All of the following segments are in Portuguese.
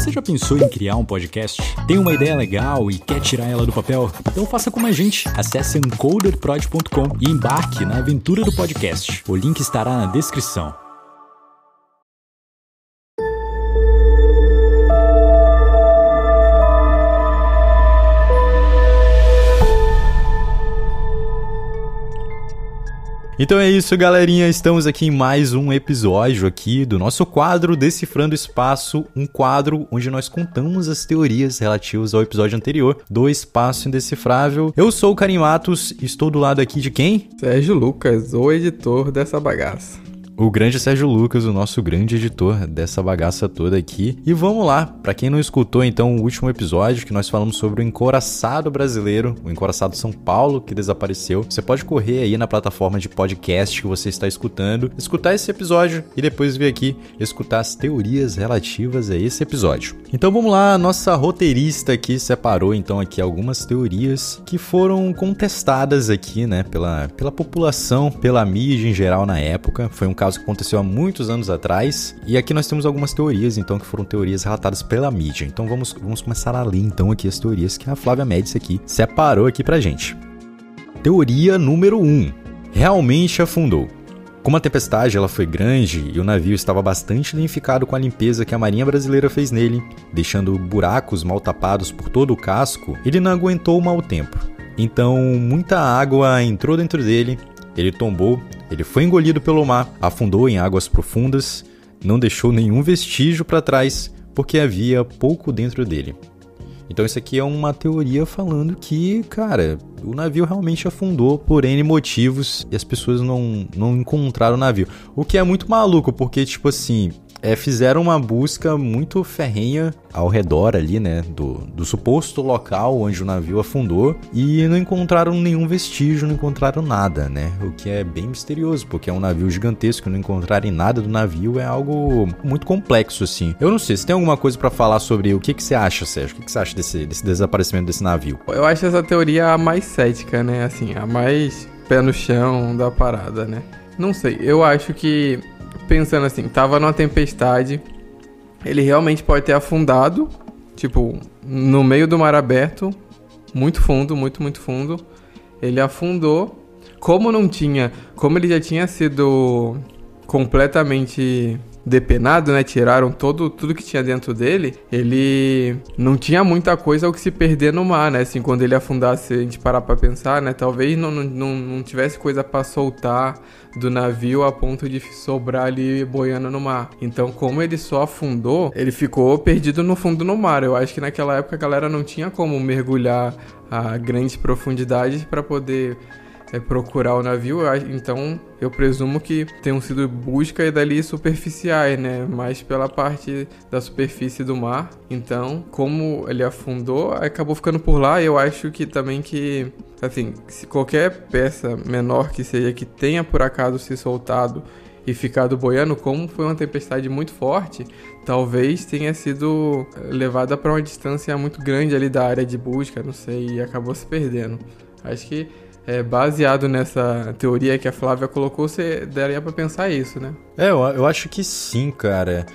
Você já pensou em criar um podcast? Tem uma ideia legal e quer tirar ela do papel? Então faça como a gente. Acesse encoderprod.com e embarque na aventura do podcast. O link estará na descrição. Então é isso, galerinha. Estamos aqui em mais um episódio aqui do nosso quadro Decifrando Espaço, um quadro onde nós contamos as teorias relativas ao episódio anterior do Espaço Indecifrável. Eu sou o Karim Matos, estou do lado aqui de quem? Sérgio Lucas, o editor dessa bagaça o grande Sérgio Lucas, o nosso grande editor dessa bagaça toda aqui. E vamos lá, para quem não escutou então o último episódio que nós falamos sobre o encoraçado brasileiro, o encoraçado São Paulo que desapareceu, você pode correr aí na plataforma de podcast que você está escutando, escutar esse episódio e depois vir aqui escutar as teorias relativas a esse episódio. Então vamos lá, nossa roteirista aqui separou então aqui algumas teorias que foram contestadas aqui, né, pela, pela população, pela mídia em geral na época. Foi um caso caso que aconteceu há muitos anos atrás. E aqui nós temos algumas teorias, então, que foram teorias relatadas pela mídia. Então vamos, vamos começar a ler então aqui as teorias que a Flávia Médici aqui separou aqui pra gente. Teoria número 1. Um, realmente afundou. Como a tempestade ela foi grande e o navio estava bastante danificado com a limpeza que a Marinha Brasileira fez nele, deixando buracos mal tapados por todo o casco, ele não aguentou o mau tempo. Então, muita água entrou dentro dele, ele tombou ele foi engolido pelo mar, afundou em águas profundas, não deixou nenhum vestígio para trás, porque havia pouco dentro dele. Então isso aqui é uma teoria falando que, cara, o navio realmente afundou por N motivos e as pessoas não, não encontraram o navio. O que é muito maluco, porque, tipo assim, é, fizeram uma busca muito ferrenha ao redor ali, né, do, do suposto local onde o navio afundou e não encontraram nenhum vestígio, não encontraram nada, né, o que é bem misterioso, porque é um navio gigantesco, não encontrarem nada do navio é algo muito complexo, assim. Eu não sei, se tem alguma coisa para falar sobre o que, que você acha, Sérgio? O que, que você acha desse, desse desaparecimento desse navio? Eu acho essa teoria a mais cética, né, assim, a mais pé no chão da parada, né. Não sei, eu acho que pensando assim, tava numa tempestade, ele realmente pode ter afundado, tipo, no meio do mar aberto, muito fundo, muito, muito fundo. Ele afundou. Como não tinha, como ele já tinha sido completamente depenado, né? Tiraram todo, tudo que tinha dentro dele. Ele não tinha muita coisa ao que se perder no mar, né? Assim, quando ele afundasse, a gente parar pra pensar, né? Talvez não, não, não tivesse coisa para soltar do navio a ponto de sobrar ali boiando no mar. Então, como ele só afundou, ele ficou perdido no fundo do mar. Eu acho que naquela época a galera não tinha como mergulhar a grandes profundidades para poder é, procurar o navio, então eu presumo que tenham sido busca e dali superficiais, né? Mais pela parte da superfície do mar. Então, como ele afundou, acabou ficando por lá. Eu acho que também que, assim, se qualquer peça menor que seja que tenha por acaso se soltado e ficado boiando, como foi uma tempestade muito forte, talvez tenha sido levada para uma distância muito grande ali da área de busca, não sei, e acabou se perdendo. Acho que é, baseado nessa teoria que a Flávia colocou, você daria para pensar isso, né? É, eu, eu acho que sim, cara.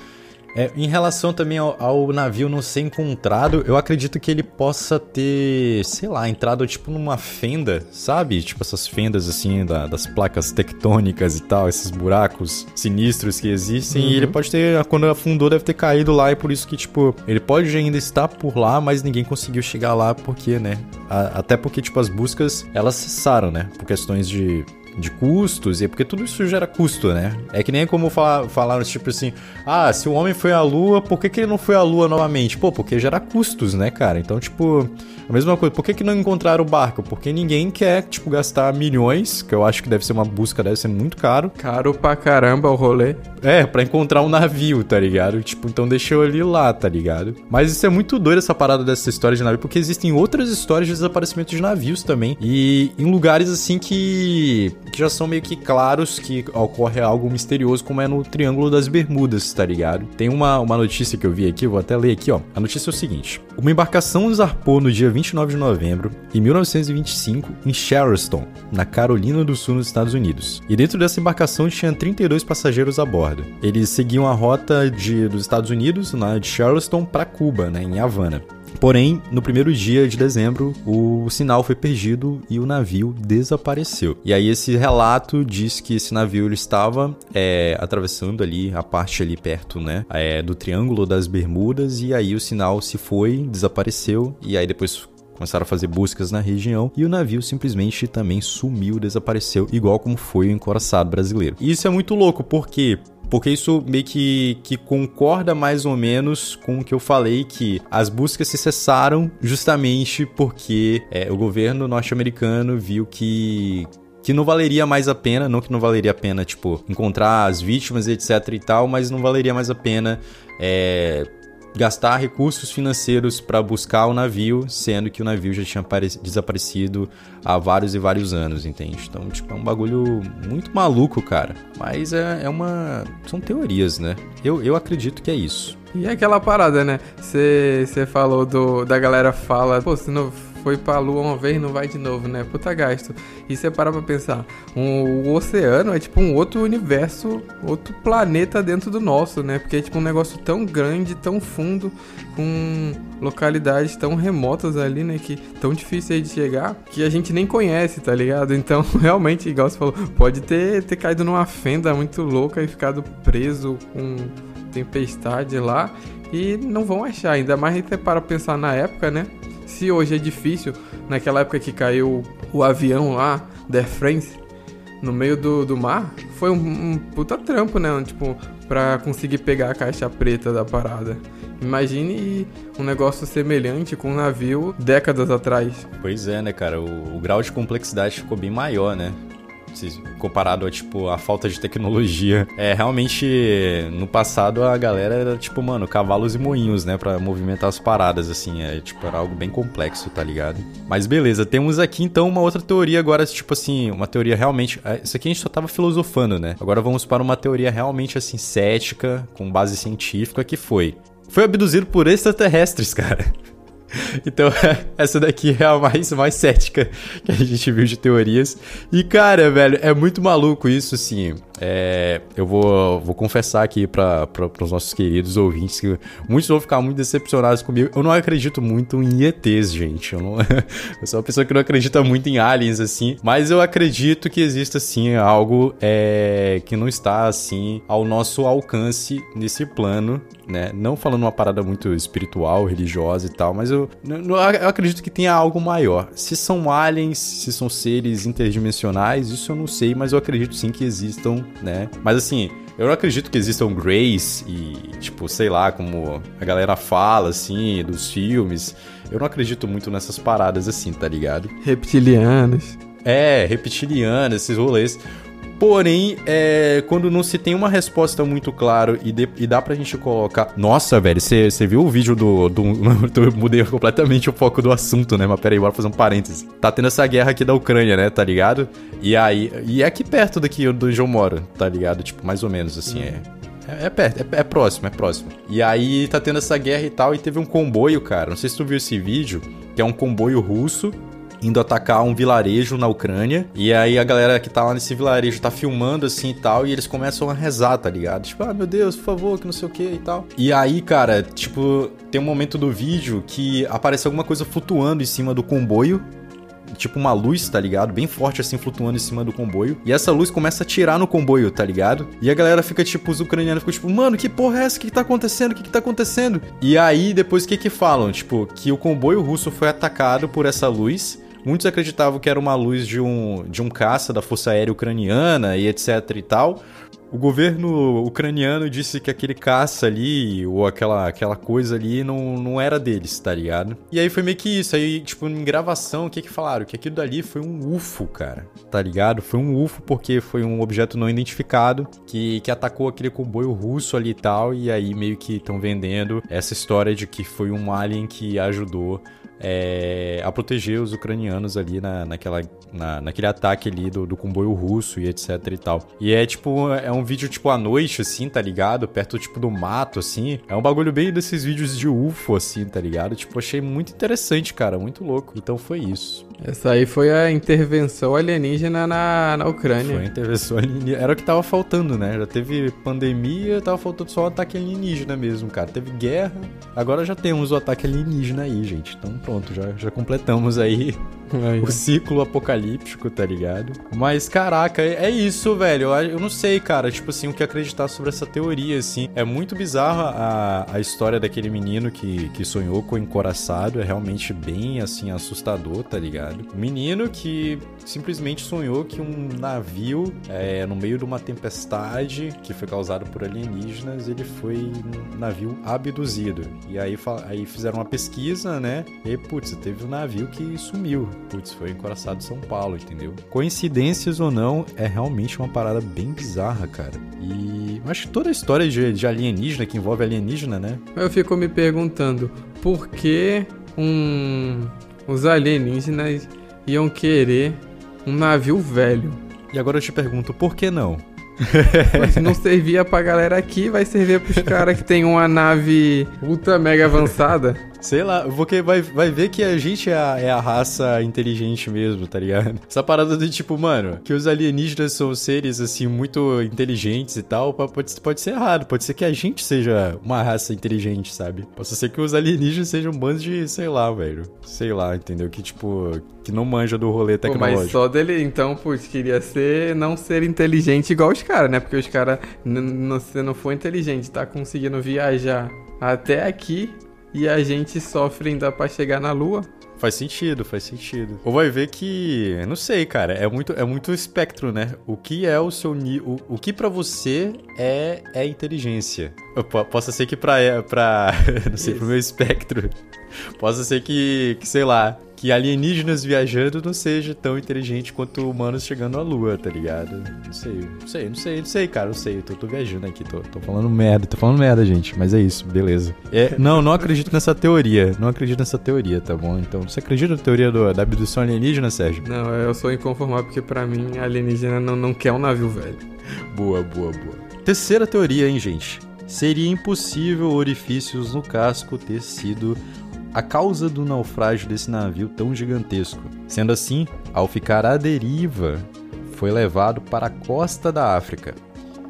É, em relação também ao, ao, navio não ser encontrado, eu acredito que ele possa ter, sei lá, entrado tipo numa fenda, sabe? Tipo essas fendas assim da, das placas tectônicas e tal, esses buracos sinistros que existem. Uhum. E ele uhum. pode ter, quando afundou, deve ter caído lá e por isso que, tipo, ele pode ainda estar por lá, mas ninguém conseguiu chegar lá porque, né? A, até porque, tipo, as buscas elas cessaram, né? Por questões de de custos, e porque tudo isso gera custo, né? É que nem como falar, falaram, tipo assim, ah, se o homem foi à lua, por que, que ele não foi à lua novamente? Pô, porque gera custos, né, cara? Então, tipo, a mesma coisa, por que, que não encontraram o barco? Porque ninguém quer, tipo, gastar milhões, que eu acho que deve ser uma busca, deve ser muito caro. Caro pra caramba o rolê. É, pra encontrar um navio, tá ligado? Tipo, então deixou ele lá, tá ligado? Mas isso é muito doido, essa parada dessa história de navio, porque existem outras histórias de desaparecimento de navios também. E em lugares assim que que já são meio que claros que ocorre algo misterioso, como é no Triângulo das Bermudas, tá ligado? Tem uma, uma notícia que eu vi aqui, vou até ler aqui, ó. A notícia é o seguinte: uma embarcação zarpou no dia 29 de novembro de 1925 em Charleston, na Carolina do Sul, nos Estados Unidos. E dentro dessa embarcação tinha 32 passageiros a bordo. Eles seguiam a rota de, dos Estados Unidos, na de Charleston, para Cuba, né, em Havana. Porém, no primeiro dia de dezembro, o sinal foi perdido e o navio desapareceu. E aí esse relato diz que esse navio ele estava é, atravessando ali a parte ali perto, né, é, do Triângulo das Bermudas e aí o sinal se foi, desapareceu e aí depois começaram a fazer buscas na região e o navio simplesmente também sumiu, desapareceu, igual como foi o encoraçado brasileiro. E isso é muito louco, porque porque isso meio que, que concorda mais ou menos com o que eu falei, que as buscas se cessaram justamente porque é, o governo norte-americano viu que que não valeria mais a pena, não que não valeria a pena, tipo, encontrar as vítimas, etc e tal, mas não valeria mais a pena é, gastar recursos financeiros para buscar o navio, sendo que o navio já tinha desaparecido há vários e vários anos, entende? Então, tipo, é um bagulho muito maluco, cara. Mas é, é uma. São teorias, né? Eu, eu acredito que é isso. E é aquela parada, né? Você falou do, da galera fala, pô, se não foi pra lua uma vez, não vai de novo, né? Puta gasto. E você para pra pensar, um, o oceano é tipo um outro universo, outro planeta dentro do nosso, né? Porque é tipo um negócio tão grande, tão fundo, com localidades tão remotas ali, né? Que tão difíceis de chegar, que a gente nem conhece, tá ligado? Então, realmente, igual você falou, pode ter, ter caído numa fenda muito louca e ficado preso com tempestade lá e não vão achar. Ainda mais você para pensar na época, né? Se hoje é difícil, naquela época que caiu o avião lá, da Air France, no meio do, do mar, foi um, um puta trampo, né? Tipo, pra conseguir pegar a caixa preta da parada. Imagine um negócio semelhante com um navio décadas atrás. Pois é, né, cara? O, o grau de complexidade ficou bem maior, né? Comparado a, tipo, a falta de tecnologia. É, realmente, no passado a galera era, tipo, mano, cavalos e moinhos, né, pra movimentar as paradas, assim, é, tipo, era algo bem complexo, tá ligado? Mas beleza, temos aqui, então, uma outra teoria agora, tipo assim, uma teoria realmente... É, isso aqui a gente só tava filosofando, né? Agora vamos para uma teoria realmente, assim, cética, com base científica, que foi... Foi abduzido por extraterrestres, cara. Então, essa daqui é a mais, mais cética que a gente viu de teorias. E, cara, velho, é muito maluco isso, assim. É, eu vou, vou confessar aqui para os nossos queridos ouvintes que muitos vão ficar muito decepcionados comigo. Eu não acredito muito em ETs, gente. Eu, não, eu sou uma pessoa que não acredita muito em aliens, assim. Mas eu acredito que exista, assim, algo é, que não está, assim, ao nosso alcance nesse plano, né? Não falando uma parada muito espiritual, religiosa e tal, mas eu, eu acredito que tenha algo maior. Se são aliens, se são seres interdimensionais, isso eu não sei, mas eu acredito sim que existam né? Mas assim, eu não acredito que existam Greys e, tipo, sei lá, como a galera fala, assim, dos filmes. Eu não acredito muito nessas paradas assim, tá ligado? Reptilianos. É, reptilianos, esses rolês. Porém, é, quando não se tem uma resposta muito clara e, e dá pra gente colocar. Nossa, velho, você viu o vídeo do. do mudei completamente o foco do assunto, né? Mas peraí, bora fazer um parênteses. Tá tendo essa guerra aqui da Ucrânia, né? Tá ligado? E aí. E é aqui perto daqui do onde eu moro, tá ligado? Tipo, mais ou menos assim, é. É, é perto, é, é, próximo, é próximo. E aí tá tendo essa guerra e tal, e teve um comboio, cara. Não sei se tu viu esse vídeo, que é um comboio russo indo atacar um vilarejo na Ucrânia. E aí a galera que tá lá nesse vilarejo tá filmando assim e tal. E eles começam a rezar, tá ligado? Tipo, ah, meu Deus, por favor, que não sei o que e tal. E aí, cara, tipo, tem um momento do vídeo que aparece alguma coisa flutuando em cima do comboio tipo uma luz, tá ligado? Bem forte assim, flutuando em cima do comboio. E essa luz começa a tirar no comboio, tá ligado? E a galera fica tipo, os ucranianos ficam tipo, mano, que porra é essa? O que, que tá acontecendo? O que, que tá acontecendo? E aí, depois o que que falam? Tipo, que o comboio russo foi atacado por essa luz Muitos acreditavam que era uma luz de um, de um caça da Força Aérea Ucraniana e etc e tal. O governo ucraniano disse que aquele caça ali, ou aquela, aquela coisa ali, não, não era deles, tá ligado? E aí foi meio que isso. Aí, tipo, em gravação, o que que falaram? Que aquilo dali foi um UFO, cara, tá ligado? Foi um UFO porque foi um objeto não identificado que, que atacou aquele comboio russo ali e tal. E aí meio que estão vendendo essa história de que foi um alien que ajudou é, a proteger os ucranianos ali na, naquela, na, naquele ataque ali do, do comboio russo e etc e tal. E é tipo, é um vídeo tipo à noite, assim, tá ligado? Perto tipo do mato, assim. É um bagulho bem desses vídeos de UFO, assim, tá ligado? Tipo, achei muito interessante, cara, muito louco. Então foi isso. Essa aí foi a intervenção alienígena na, na Ucrânia. Foi a intervenção alienígena. Era o que tava faltando, né? Já teve pandemia, tava faltando só o ataque alienígena mesmo, cara. Teve guerra, agora já temos o ataque alienígena aí, gente. Então pronto, já, já completamos aí Aí. o ciclo apocalíptico, tá ligado? Mas, caraca, é, é isso, velho. Eu, eu, não sei, cara, tipo assim, o que acreditar sobre essa teoria, assim. É muito bizarra a, a história daquele menino que, que sonhou com o encoraçado. É realmente bem, assim, assustador, tá ligado? Menino que simplesmente sonhou que um navio, é, no meio de uma tempestade que foi causada por alienígenas, ele foi um navio abduzido. E aí, aí fizeram uma pesquisa, né? E, putz, teve um navio que sumiu putz, foi encoraçado São Paulo, entendeu? Coincidências ou não, é realmente uma parada bem bizarra, cara. E acho que toda a história de, de alienígena, que envolve alienígena, né? Eu fico me perguntando, por que um, os alienígenas iam querer um navio velho? E agora eu te pergunto, por que não? Mas não servia pra galera aqui, vai servir pros caras que tem uma nave ultra mega avançada. Sei lá, porque vai, vai ver que a gente é a, é a raça inteligente mesmo, tá ligado? Essa parada de tipo, mano, que os alienígenas são seres, assim, muito inteligentes e tal, pode, pode ser errado. Pode ser que a gente seja uma raça inteligente, sabe? Pode ser que os alienígenas sejam um bando de, sei lá, velho. Sei lá, entendeu? Que, tipo, que não manja do rolê tecnológico. Pô, mas só dele, então, putz, queria ser, não ser inteligente igual os caras, né? Porque os caras, se não for inteligente, tá conseguindo viajar até aqui e a gente sofre ainda para chegar na Lua. Faz sentido, faz sentido. Ou vai ver que, não sei, cara, é muito é muito espectro, né? O que é o seu o, o que para você é é inteligência. Possa ser que para para não sei, Isso. pro meu espectro. Possa ser que, que sei lá, que alienígenas viajando não seja tão inteligente quanto humanos chegando à lua, tá ligado? Não sei, não sei, não sei, não sei, cara, não sei. Eu tô, tô viajando aqui, tô, tô falando merda, tô falando merda, gente. Mas é isso, beleza. É, não, não acredito nessa teoria. Não acredito nessa teoria, tá bom? Então, você acredita na teoria do, da abdução alienígena, Sérgio? Não, eu sou inconformado porque pra mim alienígena não, não quer um navio velho. Boa, boa, boa. Terceira teoria, hein, gente? Seria impossível orifícios no casco ter sido a causa do naufrágio desse navio tão gigantesco. Sendo assim, ao ficar à deriva, foi levado para a costa da África.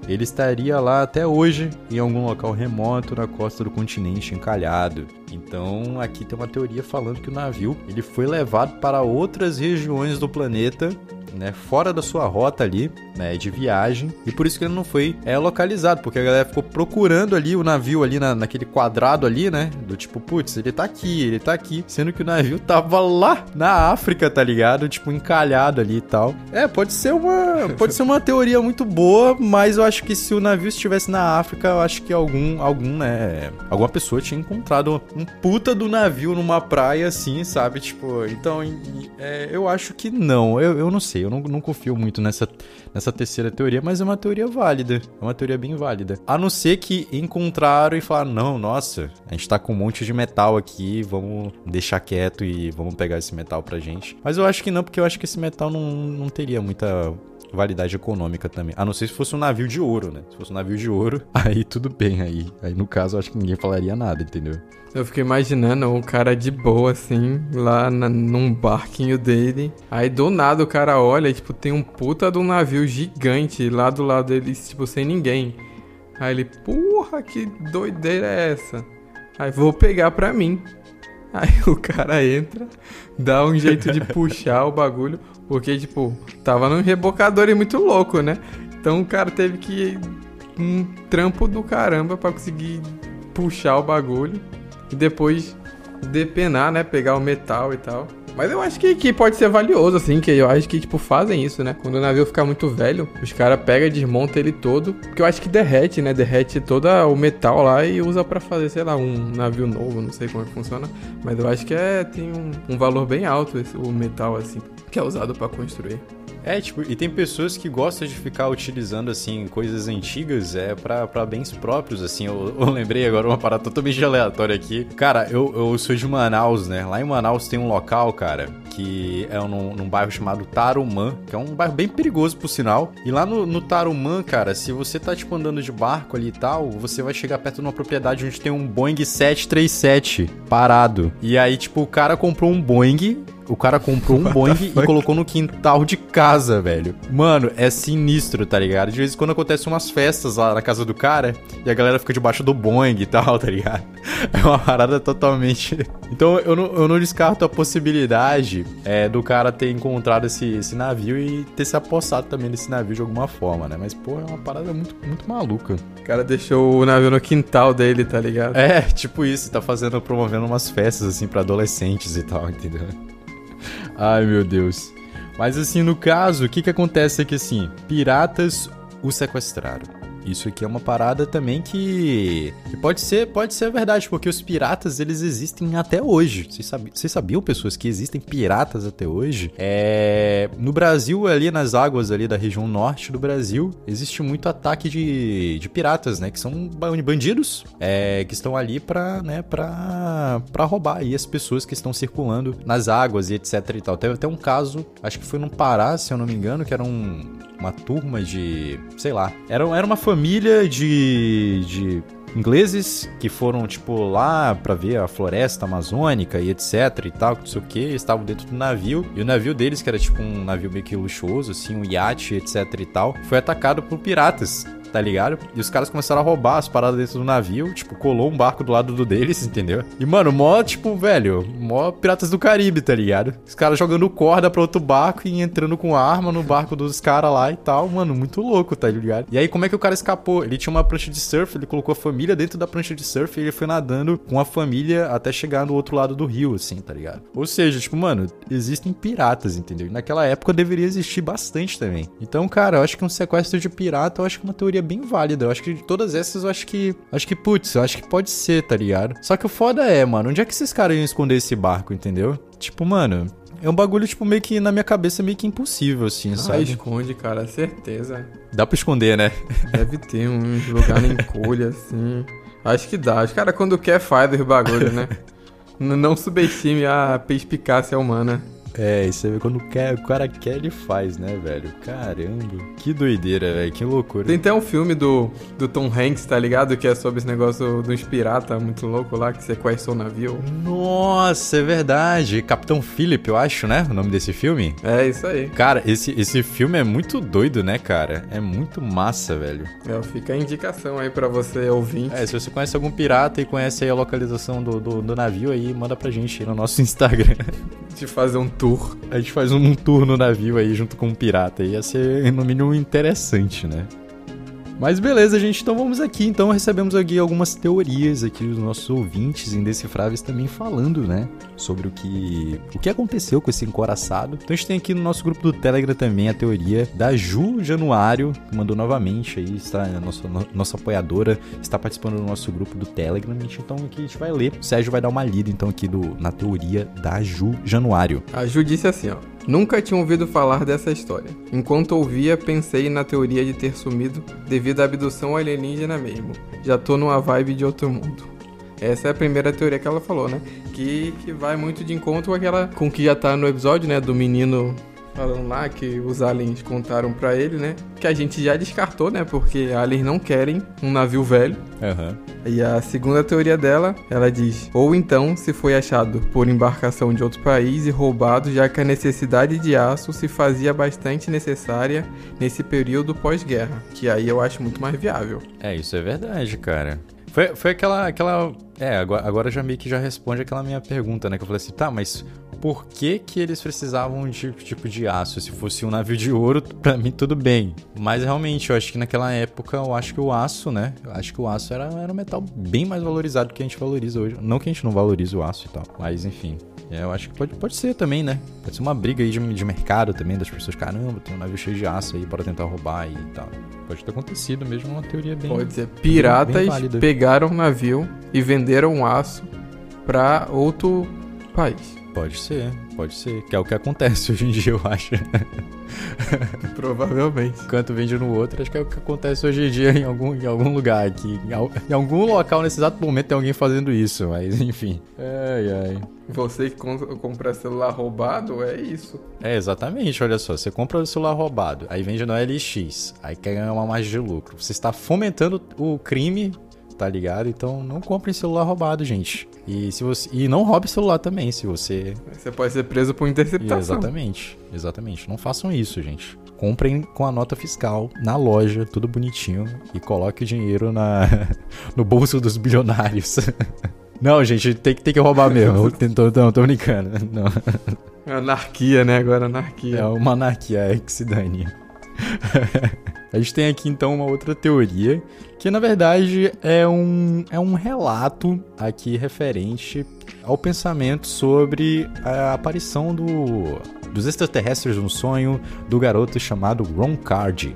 Ele estaria lá até hoje, em algum local remoto na costa do continente encalhado. Então, aqui tem uma teoria falando que o navio ele foi levado para outras regiões do planeta né, fora da sua rota ali, né, de viagem, e por isso que ele não foi é, localizado, porque a galera ficou procurando ali o navio ali na, naquele quadrado ali, né, do tipo, putz, ele tá aqui, ele tá aqui, sendo que o navio tava lá na África, tá ligado? Tipo, encalhado ali e tal. É, pode ser uma, pode ser uma teoria muito boa, mas eu acho que se o navio estivesse na África, eu acho que algum, algum, né, alguma pessoa tinha encontrado um puta do navio numa praia assim, sabe? Tipo, então, é, eu acho que não, eu, eu não sei, eu não, não confio muito nessa, nessa terceira teoria, mas é uma teoria válida. É uma teoria bem válida. A não ser que encontraram e falaram: não, nossa, a gente tá com um monte de metal aqui, vamos deixar quieto e vamos pegar esse metal pra gente. Mas eu acho que não, porque eu acho que esse metal não, não teria muita validade econômica também. A não ser se fosse um navio de ouro, né? Se fosse um navio de ouro, aí tudo bem. Aí, aí no caso, acho que ninguém falaria nada, entendeu? Eu fiquei imaginando um cara de boa, assim, lá na, num barquinho dele. Aí do nada o cara olha e, tipo, tem um puta de um navio gigante lá do lado dele, tipo, sem ninguém. Aí ele, porra, que doideira é essa? Aí vou pegar pra mim. Aí o cara entra, dá um jeito de puxar o bagulho. Porque, tipo, tava num rebocador e muito louco, né? Então o cara teve que um trampo do caramba para conseguir puxar o bagulho e depois depenar, né? Pegar o metal e tal. Mas eu acho que, que pode ser valioso, assim, que eu acho que, tipo, fazem isso, né? Quando o navio ficar muito velho, os caras pegam e desmontam ele todo, porque eu acho que derrete, né? Derrete todo o metal lá e usa para fazer, sei lá, um navio novo, não sei como é que funciona, mas eu acho que é, tem um, um valor bem alto esse, o metal, assim, que é usado para construir. É, tipo, e tem pessoas que gostam de ficar utilizando, assim, coisas antigas é para bens próprios, assim. Eu, eu, lembrei agora uma parada totalmente aleatória aqui. Cara, eu, eu sou de Manaus, né? Lá em Manaus tem um local, cara, que é num, num bairro chamado Tarumã, que é um bairro bem perigoso, por sinal. E lá no, no Tarumã, cara, se você tá, tipo, andando de barco ali e tal, você vai chegar perto de uma propriedade onde tem um Boeing 737 parado. E aí, tipo, o cara comprou um Boeing o cara comprou um Boeing e colocou no quintal de casa, velho. Mano, é sinistro, tá ligado? De vez em quando acontecem umas festas lá na casa do cara e a galera fica debaixo do Boeing e tal, tá ligado? É uma parada totalmente. Então eu não, eu não descarto a possibilidade é, do cara ter encontrado esse, esse navio e ter se apossado também nesse navio de alguma forma, né? Mas, pô, é uma parada muito, muito maluca. O cara deixou o navio no quintal dele, tá ligado? É, tipo isso, tá fazendo, promovendo umas festas assim para adolescentes e tal, entendeu? Ai, meu Deus. Mas assim, no caso, o que que acontece é que assim, piratas o sequestraram. Isso aqui é uma parada também que, que pode ser pode ser verdade, porque os piratas eles existem até hoje. Vocês, sabiam, sabiam, pessoas, que existem piratas até hoje? É, no Brasil, ali nas águas ali da região norte do Brasil, existe muito ataque de, de piratas, né? Que são bandidos é, que estão ali pra, né, roubar aí as pessoas que estão circulando nas águas e etc e tal. Teve até um caso, acho que foi no Pará, se eu não me engano, que era um, uma turma de, sei lá, era, era uma família de, de ingleses que foram, tipo, lá para ver a floresta amazônica e etc e tal, não sei o que, estavam dentro do navio, e o navio deles, que era tipo um navio meio que luxuoso, assim, um iate, etc e tal, foi atacado por piratas tá ligado? E os caras começaram a roubar as paradas dentro do navio, tipo, colou um barco do lado do deles, entendeu? E, mano, mó, tipo, velho, mó Piratas do Caribe, tá ligado? Os caras jogando corda pra outro barco e entrando com arma no barco dos caras lá e tal, mano, muito louco, tá ligado? E aí, como é que o cara escapou? Ele tinha uma prancha de surf, ele colocou a família dentro da prancha de surf e ele foi nadando com a família até chegar no outro lado do rio, assim, tá ligado? Ou seja, tipo, mano, existem piratas, entendeu? Naquela época deveria existir bastante também. Então, cara, eu acho que um sequestro de pirata, eu acho que é uma teoria bem válida. Eu acho que de todas essas, eu acho que. Acho que, putz, eu acho que pode ser, tá ligado? Só que o foda é, mano, onde é que esses caras iam esconder esse barco, entendeu? Tipo, mano, é um bagulho, tipo, meio que na minha cabeça meio que impossível, assim, ah, sabe? esconde, cara, certeza. Dá pra esconder, né? Deve ter um lugar na encolha, assim. Acho que dá. Os caras, quando quer, faz os bagulhos, né? Não subestime a perspicácia humana. É, você vê quando quer, o cara quer, ele faz, né, velho? Caramba. Que doideira, velho. Que loucura. Tem até um filme do, do Tom Hanks, tá ligado? Que é sobre esse negócio dos piratas muito louco lá, que sequestrou o navio. Nossa, é verdade. Capitão Philip, eu acho, né? O nome desse filme. É, isso aí. Cara, esse, esse filme é muito doido, né, cara? É muito massa, velho. É, fica a indicação aí pra você ouvir. É, se você conhece algum pirata e conhece aí a localização do, do, do navio aí, manda pra gente aí no nosso Instagram. De fazer um tour. A gente faz um tour no navio aí junto com um pirata. Ia ser, no mínimo, interessante, né? Mas beleza, gente, então vamos aqui. Então recebemos aqui algumas teorias aqui dos nossos ouvintes indecifráveis também falando, né, sobre o que o que aconteceu com esse encoraçado. Então a gente tem aqui no nosso grupo do Telegram também a teoria da Ju Januário, que mandou novamente aí, está nossa, nossa apoiadora, está participando do nosso grupo do Telegram. Então aqui a gente vai ler. O Sérgio vai dar uma lida então aqui do, na teoria da Ju Januário. A Ju disse assim, ó: Nunca tinha ouvido falar dessa história. Enquanto ouvia, pensei na teoria de ter sumido devido à abdução alienígena mesmo. Já tô numa vibe de outro mundo. Essa é a primeira teoria que ela falou, né? Que, que vai muito de encontro com aquela. com que já tá no episódio, né? Do menino falando lá que os aliens contaram para ele, né? Que a gente já descartou, né? Porque aliens não querem um navio velho. Uhum. E a segunda teoria dela, ela diz: ou então se foi achado por embarcação de outro país e roubado, já que a necessidade de aço se fazia bastante necessária nesse período pós-guerra. Que aí eu acho muito mais viável. É, isso é verdade, cara. Foi, foi aquela, aquela. É, agora, agora já meio que já responde aquela minha pergunta, né? Que eu falei assim, tá, mas por que, que eles precisavam de tipo de aço. Se fosse um navio de ouro, para mim tudo bem. Mas realmente, eu acho que naquela época, eu acho que o aço, né? Eu acho que o aço era, era um metal bem mais valorizado do que a gente valoriza hoje. Não que a gente não valorize o aço e tal, mas enfim. É, eu acho que pode, pode ser também, né? Pode ser uma briga aí de, de mercado também, das pessoas, caramba, tem um navio cheio de aço aí para tentar roubar e tal. Pode ter acontecido mesmo, uma teoria bem. Pode ser. Piratas bem, bem pegaram um navio e venderam aço para outro país. Pode ser, pode ser. Que é o que acontece hoje em dia, eu acho. Provavelmente. Enquanto vende no outro, acho que é o que acontece hoje em dia em algum, em algum lugar aqui. Em, algum local nesse exato momento tem alguém fazendo isso, mas enfim. Ai, ai. Você que compra celular roubado, é isso. É, exatamente. Olha só, você compra o celular roubado, aí vende no LX, aí quer ganhar uma margem de lucro. Você está fomentando o crime tá ligado? Então não comprem celular roubado, gente. E se você e não roube celular também, se você Você pode ser preso por interceptação. Exatamente. Exatamente. Não façam isso, gente. Comprem com a nota fiscal na loja, tudo bonitinho e coloque o dinheiro na no bolso dos bilionários. Não, gente, tem, tem que roubar mesmo. tô, tô, tô brincando. Não. Anarquia, né? Agora anarquia. É uma anarquia, é que se dane. A gente tem aqui então uma outra teoria, que na verdade é um, é um relato aqui referente ao pensamento sobre a aparição do, dos extraterrestres no sonho do garoto chamado Ron Cardi.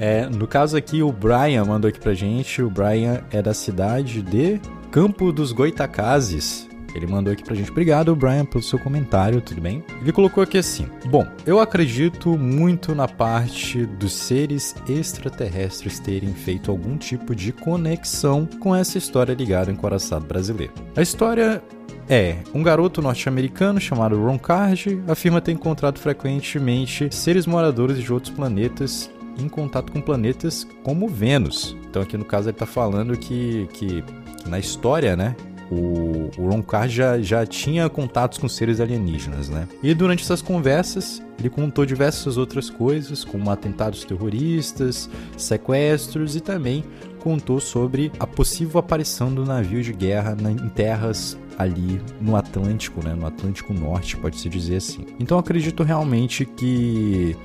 É, no caso aqui, o Brian mandou aqui pra gente. O Brian é da cidade de Campo dos Goitacazes, ele mandou aqui pra gente. Obrigado, Brian, pelo seu comentário, tudo bem? Ele colocou aqui assim: Bom, eu acredito muito na parte dos seres extraterrestres terem feito algum tipo de conexão com essa história ligada ao encoraçado brasileiro. A história é, um garoto norte-americano chamado Ron Card afirma ter encontrado frequentemente seres moradores de outros planetas em contato com planetas como Vênus. Então aqui no caso ele está falando que, que, que, na história, né, o, o Ron Carr já, já tinha contatos com seres alienígenas, né? E durante essas conversas, ele contou diversas outras coisas, como atentados terroristas, sequestros e também contou sobre a possível aparição do navio de guerra em terras ali no Atlântico, né? No Atlântico Norte, pode-se dizer assim. Então acredito realmente que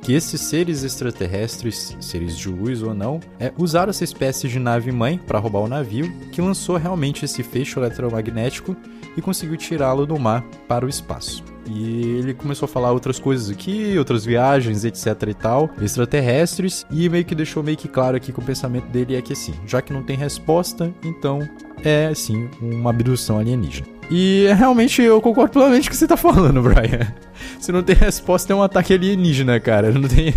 que esses seres extraterrestres, seres de luz ou não, é, usaram essa espécie de nave-mãe para roubar o navio, que lançou realmente esse feixe eletromagnético e conseguiu tirá-lo do mar para o espaço. E ele começou a falar outras coisas aqui, outras viagens, etc e tal, extraterrestres, e meio que deixou meio que claro aqui que o pensamento dele é que assim, já que não tem resposta, então é assim, uma abdução alienígena. E realmente eu concordo plenamente com o que você tá falando, Brian. Se não tem resposta, é um ataque alienígena, cara. Não tem,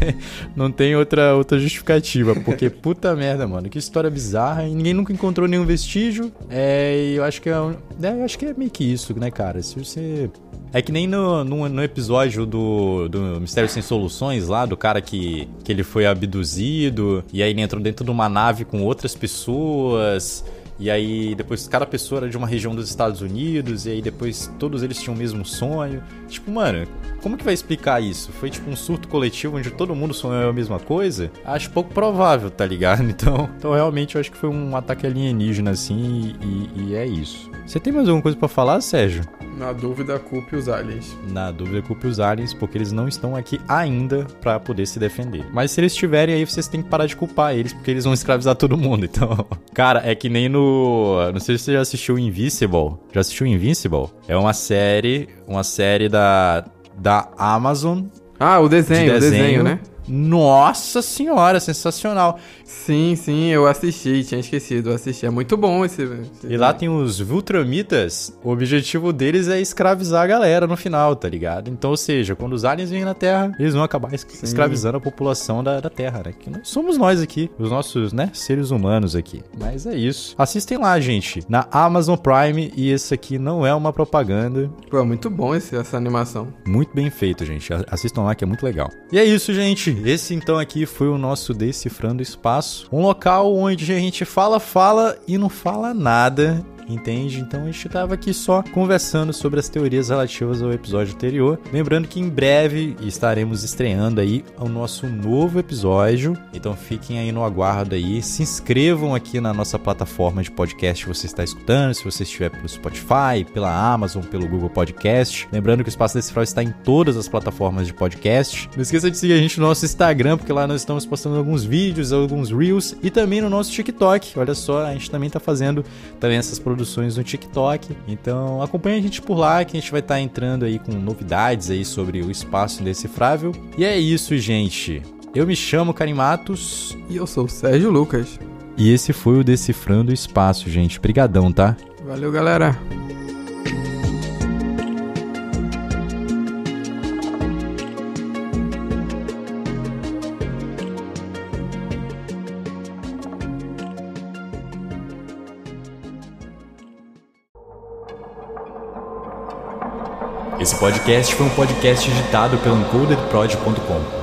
não tem outra, outra justificativa. Porque, puta merda, mano. Que história bizarra. E ninguém nunca encontrou nenhum vestígio. É, eu acho que é, é, eu acho que é meio que isso, né, cara? Se você é que nem no, no, no, episódio do, do Mistério Sem Soluções, lá, do cara que, que ele foi abduzido, e aí ele entrou dentro de uma nave com outras pessoas. E aí depois cada pessoa era de uma região dos Estados Unidos, e aí depois todos eles tinham o mesmo sonho. Tipo, mano, como que vai explicar isso? Foi tipo um surto coletivo onde todo mundo sonhou a mesma coisa? Acho pouco provável, tá ligado? Então, então realmente eu acho que foi um ataque alienígena assim, e, e é isso. Você tem mais alguma coisa para falar, Sérgio? Na dúvida, culpe os aliens. Na dúvida, culpe os aliens, porque eles não estão aqui ainda para poder se defender. Mas se eles estiverem aí, vocês têm que parar de culpar eles, porque eles vão escravizar todo mundo. Então, cara, é que nem no. Não sei se você já assistiu Invincible. Já assistiu Invincible? É uma série. Uma série da. Da Amazon. Ah, o desenho, de desenho, o desenho, né? Nossa senhora, sensacional. Sim, sim, eu assisti, tinha esquecido, eu assisti. É muito bom esse. esse e lá tem os Viltramitas, o objetivo deles é escravizar a galera no final, tá ligado? Então, ou seja, quando os aliens vêm na Terra, eles vão acabar escravizando a população da, da Terra, né? Que somos nós aqui, os nossos, né, seres humanos aqui. Mas é isso. Assistem lá, gente, na Amazon Prime, e esse aqui não é uma propaganda. Pô, é muito bom esse, essa animação. Muito bem feito, gente. Assistam lá que é muito legal. E é isso, gente. Esse então aqui foi o nosso Decifrando Espaço, um local onde a gente fala, fala e não fala nada entende? Então a gente estava aqui só conversando sobre as teorias relativas ao episódio anterior. Lembrando que em breve estaremos estreando aí o nosso novo episódio. Então fiquem aí no aguardo aí. Se inscrevam aqui na nossa plataforma de podcast que você está escutando. Se você estiver pelo Spotify, pela Amazon, pelo Google Podcast. Lembrando que o Espaço Decifral está em todas as plataformas de podcast. Não esqueça de seguir a gente no nosso Instagram, porque lá nós estamos postando alguns vídeos, alguns reels e também no nosso TikTok. Olha só, a gente também está fazendo também essas produções produções no TikTok. Então acompanha a gente por lá que a gente vai estar tá entrando aí com novidades aí sobre o espaço indecifrável. E é isso, gente. Eu me chamo Karim Matos. E eu sou o Sérgio Lucas. E esse foi o Decifrando o Espaço, gente. Brigadão, tá? Valeu, galera. Podcast foi um podcast editado pelo encodedprod.com.